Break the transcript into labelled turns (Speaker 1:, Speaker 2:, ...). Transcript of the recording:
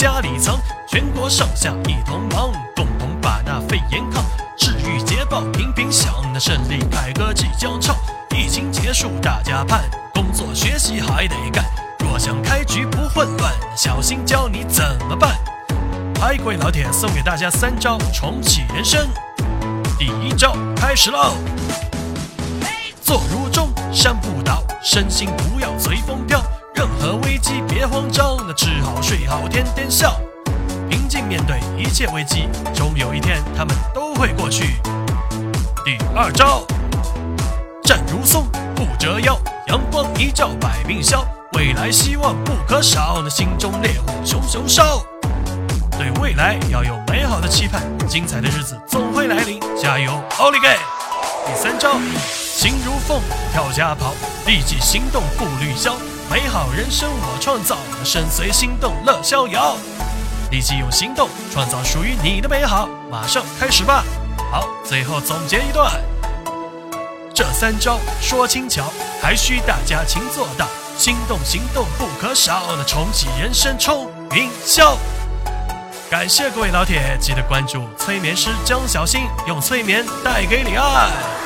Speaker 1: 家里藏，全国上下一同忙，共同把那肺炎抗。治愈捷报频频响，那胜利凯歌即将唱。疫情结束大家盼，工作学习还得干。若想开局不混乱，小心教你怎么办。嗨，各位老铁送给大家三招重启人生。第一招开始喽！坐如钟，山不倒，身心不要随风飘。别慌张，那吃好睡好天天笑。平静面对一切危机，终有一天他们都会过去。第二招，站如松不折腰，阳光一照百病消，未来希望不可少，那心中烈火熊熊烧。对未来要有美好的期盼，精彩的日子总会来临，加油，奥利给！第三招，心如凤跳加跑，立即行动不绿销。美好人生我创造，身随心动乐逍遥。立即用行动创造属于你的美好，马上开始吧！好，最后总结一段，这三招说轻巧，还需大家勤做到。心动行动不可少，那重启人生冲云霄。感谢各位老铁，记得关注催眠师江小新，用催眠带给你爱。